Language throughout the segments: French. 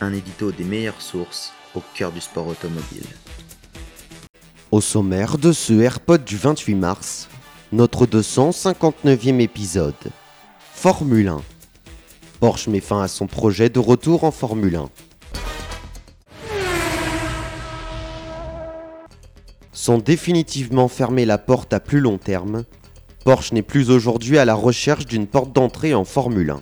Un édito des meilleures sources au cœur du sport automobile. Au sommaire de ce AirPod du 28 mars, notre 259e épisode. Formule 1. Porsche met fin à son projet de retour en Formule 1. Sans définitivement fermer la porte à plus long terme, Porsche n'est plus aujourd'hui à la recherche d'une porte d'entrée en Formule 1.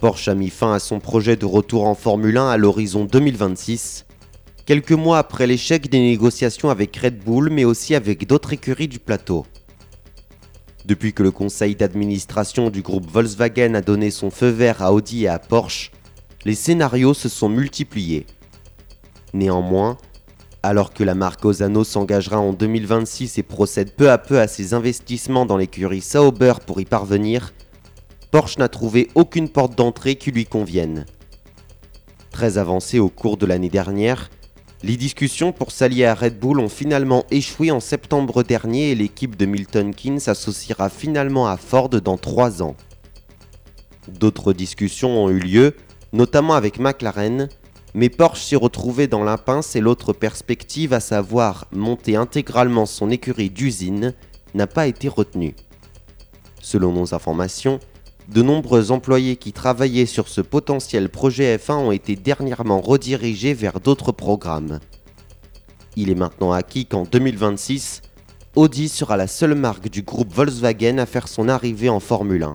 Porsche a mis fin à son projet de retour en Formule 1 à l'horizon 2026, quelques mois après l'échec des négociations avec Red Bull mais aussi avec d'autres écuries du plateau. Depuis que le conseil d'administration du groupe Volkswagen a donné son feu vert à Audi et à Porsche, les scénarios se sont multipliés. Néanmoins, alors que la marque Ozano s'engagera en 2026 et procède peu à peu à ses investissements dans l'écurie Sauber pour y parvenir, Porsche n'a trouvé aucune porte d'entrée qui lui convienne. Très avancé au cours de l'année dernière, les discussions pour s'allier à Red Bull ont finalement échoué en septembre dernier et l'équipe de Milton Keynes s'associera finalement à Ford dans 3 ans. D'autres discussions ont eu lieu, notamment avec McLaren, mais Porsche s'est retrouvé dans l'impasse et l'autre perspective, à savoir monter intégralement son écurie d'usine, n'a pas été retenue. Selon nos informations, de nombreux employés qui travaillaient sur ce potentiel projet F1 ont été dernièrement redirigés vers d'autres programmes. Il est maintenant acquis qu'en 2026, Audi sera la seule marque du groupe Volkswagen à faire son arrivée en Formule 1.